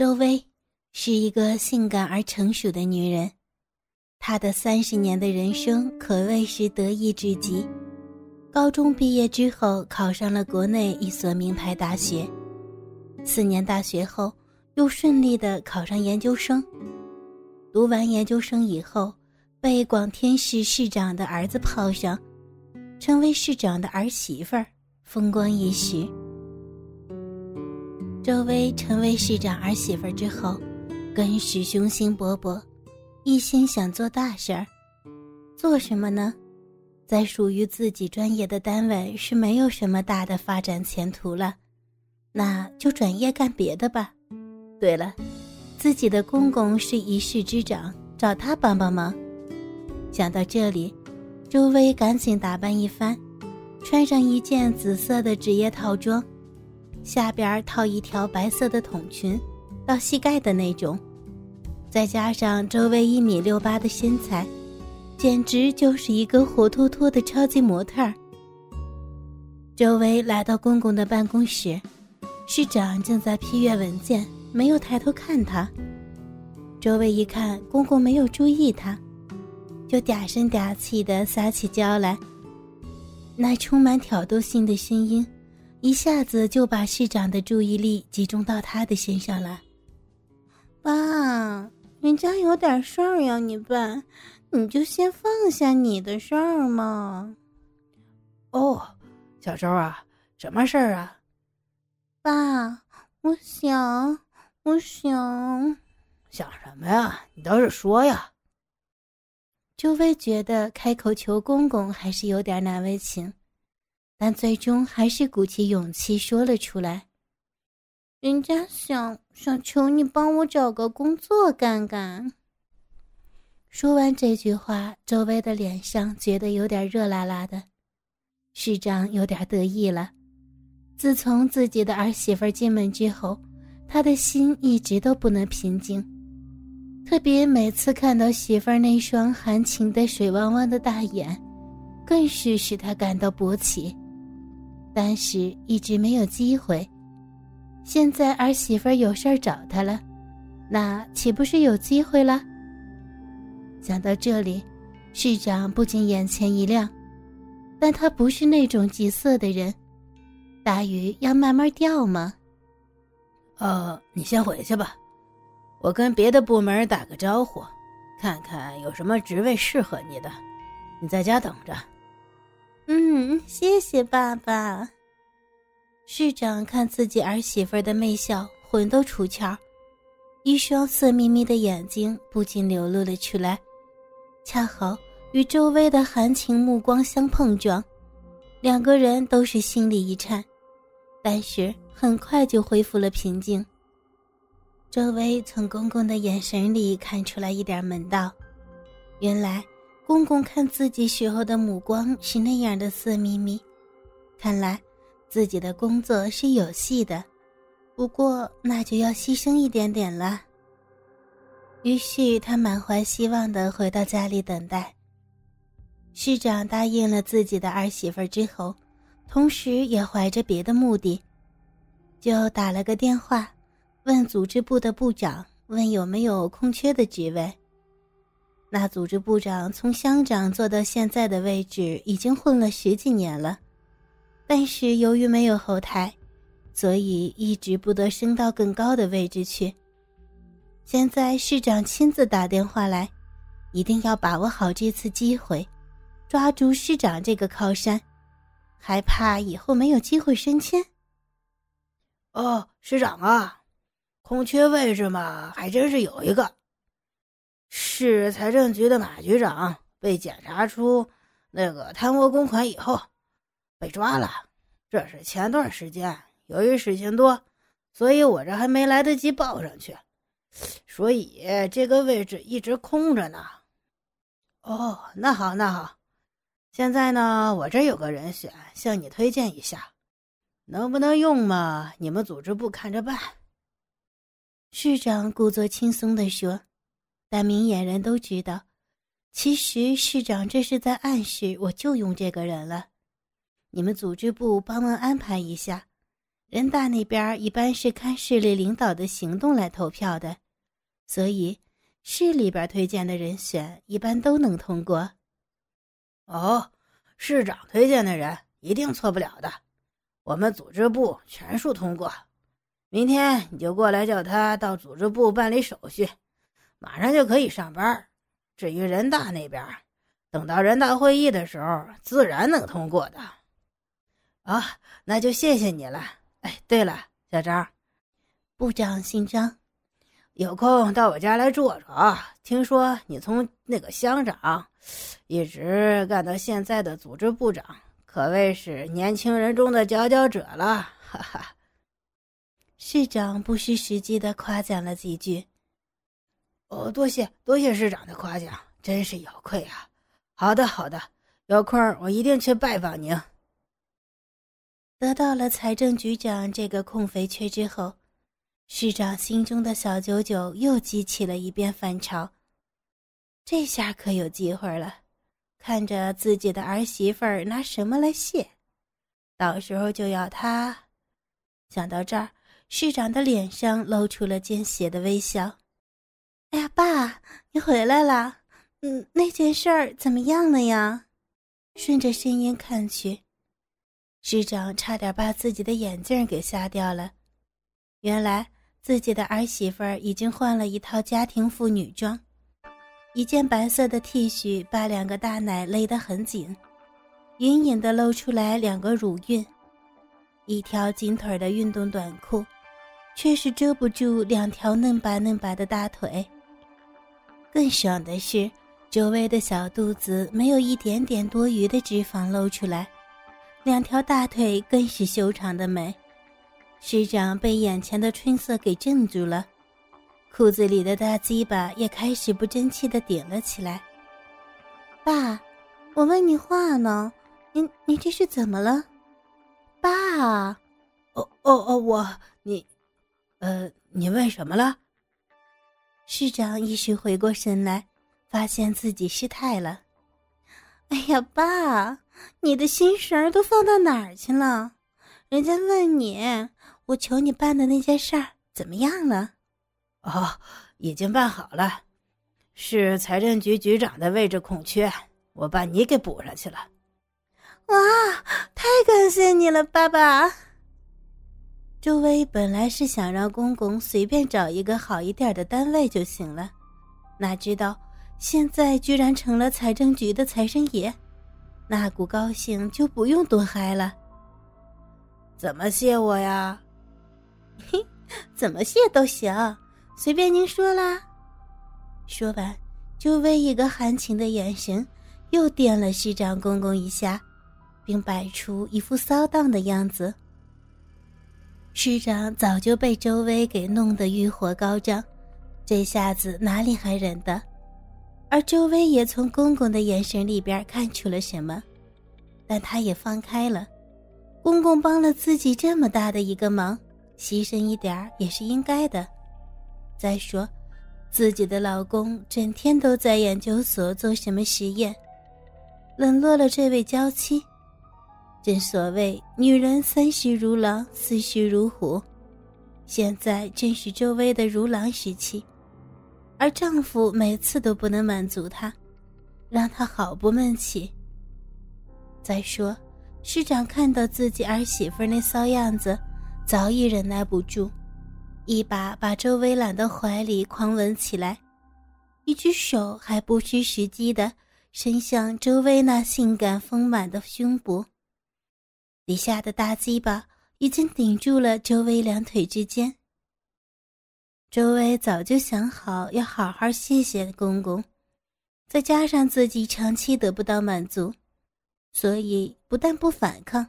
周薇是一个性感而成熟的女人，她的三十年的人生可谓是得意至极。高中毕业之后，考上了国内一所名牌大学。四年大学后，又顺利的考上研究生。读完研究生以后，被广天市市长的儿子泡上，成为市长的儿媳妇儿，风光一时。周薇成为市长儿媳妇之后，更是雄心勃勃，一心想做大事儿。做什么呢？在属于自己专业的单位是没有什么大的发展前途了，那就转业干别的吧。对了，自己的公公是一市之长，找他帮帮忙。想到这里，周薇赶紧打扮一番，穿上一件紫色的职业套装。下边套一条白色的筒裙，到膝盖的那种，再加上周围一米六八的身材，简直就是一个活脱脱的超级模特儿。周围来到公公的办公室，市长正在批阅文件，没有抬头看他。周围一看公公没有注意他，就嗲声嗲气的撒起娇来，那充满挑逗性的声音。一下子就把市长的注意力集中到他的身上了。爸，人家有点事儿要你办，你就先放下你的事儿嘛。哦，小周啊，什么事儿啊？爸，我想，我想，想什么呀？你倒是说呀。周薇觉得开口求公公还是有点难为情。但最终还是鼓起勇气说了出来：“人家想想求你帮我找个工作干干。”说完这句话，周薇的脸上觉得有点热辣辣的。市长有点得意了。自从自己的儿媳妇进门之后，他的心一直都不能平静。特别每次看到媳妇那双含情的水汪汪的大眼，更是使他感到勃起。但是一直没有机会，现在儿媳妇有事儿找他了，那岂不是有机会了？想到这里，市长不禁眼前一亮，但他不是那种急色的人，大鱼要慢慢钓吗？呃，你先回去吧，我跟别的部门打个招呼，看看有什么职位适合你的，你在家等着。嗯，谢谢爸爸。市长看自己儿媳妇的媚笑，魂都出窍，一双色眯眯的眼睛不禁流露了出来，恰好与周薇的含情目光相碰撞，两个人都是心里一颤，但是很快就恢复了平静。周薇从公公的眼神里看出来一点门道，原来。公公看自己时候的目光是那样的色眯眯，看来自己的工作是有戏的，不过那就要牺牲一点点了。于是他满怀希望的回到家里等待。市长答应了自己的儿媳妇之后，同时也怀着别的目的，就打了个电话，问组织部的部长，问有没有空缺的职位。那组织部长从乡长做到现在的位置，已经混了十几年了，但是由于没有后台，所以一直不得升到更高的位置去。现在市长亲自打电话来，一定要把握好这次机会，抓住市长这个靠山，还怕以后没有机会升迁？哦，市长啊，空缺位置嘛，还真是有一个。市财政局的马局长被检查出那个贪污公款以后，被抓了。这是前段时间，由于事情多，所以我这还没来得及报上去，所以这个位置一直空着呢。哦，那好，那好，现在呢，我这有个人选，向你推荐一下，能不能用嘛？你们组织部看着办。市长故作轻松地说。但明眼人都知道，其实市长这是在暗示我就用这个人了。你们组织部帮忙安排一下，人大那边一般是看市里领导的行动来投票的，所以市里边推荐的人选一般都能通过。哦，市长推荐的人一定错不了的，我们组织部全数通过。明天你就过来叫他到组织部办理手续，马上就可以上班。至于人大那边，等到人大会议的时候，自然能通过的。啊，那就谢谢你了。哎，对了，小张，部长姓张，有空到我家来坐坐啊。听说你从那个乡长，一直干到现在的组织部长，可谓是年轻人中的佼佼者了。哈哈。市长不失时机的夸奖了几句。哦，多谢多谢市长的夸奖，真是有愧啊。好的好的，有空我一定去拜访您。得到了财政局长这个空肥缺之后，市长心中的小九九又激起了一遍反潮。这下可有机会了，看着自己的儿媳妇儿拿什么来谢，到时候就要他。想到这儿，市长的脸上露出了奸邪的微笑。哎呀，爸，你回来了。嗯，那件事儿怎么样了呀？顺着声音看去。市长差点把自己的眼镜给瞎掉了。原来自己的儿媳妇儿已经换了一套家庭妇女装，一件白色的 T 恤把两个大奶勒得很紧，隐隐的露出来两个乳晕；一条紧腿的运动短裤，却是遮不住两条嫩白嫩白的大腿。更爽的是，周围的小肚子没有一点点多余的脂肪露出来。两条大腿更是修长的美，师长被眼前的春色给镇住了，裤子里的大鸡巴也开始不争气的顶了起来。爸，我问你话呢，你你这是怎么了？爸，哦哦哦，我你，呃，你问什么了？市长一时回过神来，发现自己失态了。哎呀，爸。你的心神都放到哪儿去了？人家问你，我求你办的那件事儿怎么样了？哦，已经办好了，是财政局局长的位置空缺，我把你给补上去了。哇，太感谢你了，爸爸！周薇本来是想让公公随便找一个好一点的单位就行了，哪知道现在居然成了财政局的财神爷。那股高兴就不用多嗨了。怎么谢我呀？嘿，怎么谢都行，随便您说啦。说完，就为一个含情的眼神，又点了市长公公一下，并摆出一副骚荡的样子。师长早就被周薇给弄得欲火高涨，这下子哪里还忍得？而周薇也从公公的眼神里边看出了什么，但他也放开了。公公帮了自己这么大的一个忙，牺牲一点也是应该的。再说，自己的老公整天都在研究所做什么实验，冷落了这位娇妻。正所谓女人三十如狼，四十如虎，现在正是周薇的如狼时期。而丈夫每次都不能满足她，让她好不闷气。再说，市长看到自己儿媳妇那骚样子，早已忍耐不住，一把把周薇揽到怀里狂吻起来，一只手还不失时机的伸向周薇那性感丰满的胸部，底下的大鸡巴已经顶住了周薇两腿之间。周薇早就想好要好好谢谢公公，再加上自己长期得不到满足，所以不但不反抗，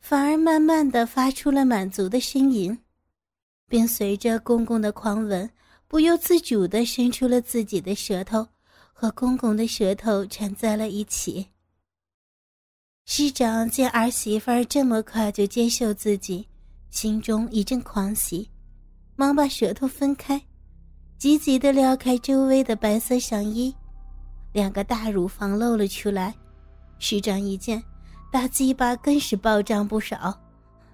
反而慢慢的发出了满足的呻吟，并随着公公的狂吻，不由自主的伸出了自己的舌头，和公公的舌头缠在了一起。师长见儿媳妇儿这么快就接受自己，心中一阵狂喜。忙把舌头分开，急急地撩开周薇的白色上衣，两个大乳房露了出来。师长一见，大鸡巴更是暴涨不少，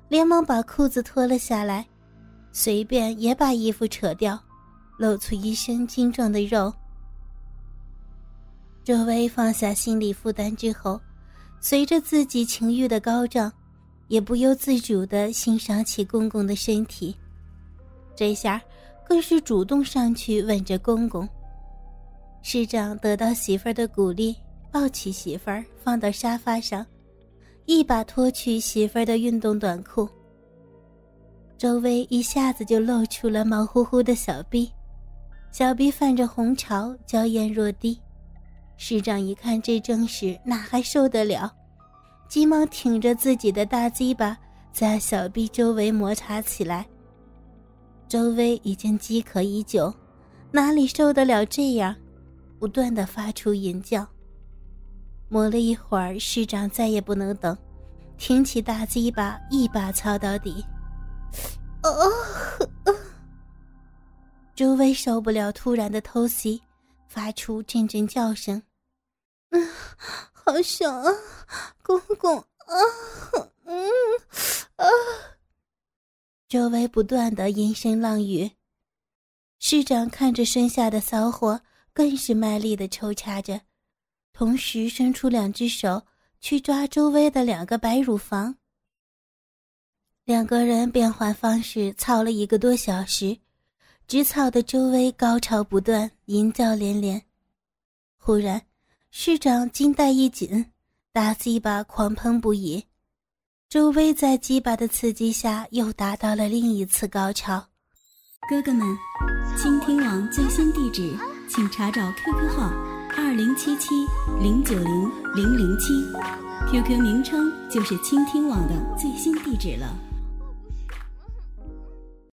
连忙把裤子脱了下来，随便也把衣服扯掉，露出一身精壮的肉。周薇放下心理负担之后，随着自己情欲的高涨，也不由自主地欣赏起公公的身体。这下更是主动上去吻着公公。师长得到媳妇儿的鼓励，抱起媳妇儿放到沙发上，一把脱去媳妇儿的运动短裤。周围一下子就露出了毛乎乎的小臂，小臂泛着红潮，娇艳若滴。师长一看这阵势，哪还受得了？急忙挺着自己的大鸡巴，在小臂周围摩擦起来。周围已经饥渴已久，哪里受得了这样？不断的发出淫叫。磨了一会儿，师长再也不能等，挺起大鸡巴，一把操到底。哦，周围受不了突然的偷袭，发出阵阵叫声。嗯，好爽啊，公公啊，嗯啊！周围不断的阴声浪语，市长看着身下的骚货，更是卖力的抽插着，同时伸出两只手去抓周围的两个白乳房。两个人变换方式操了一个多小时，直操的周围高潮不断，淫叫连连。忽然。市长金带一紧，大鸡巴狂喷不已。周薇在鸡巴的刺激下又达到了另一次高潮。哥哥们，倾听网最新地址，请查找 QQ 号二零七七零九零零零七，QQ 名称就是倾听网的最新地址了。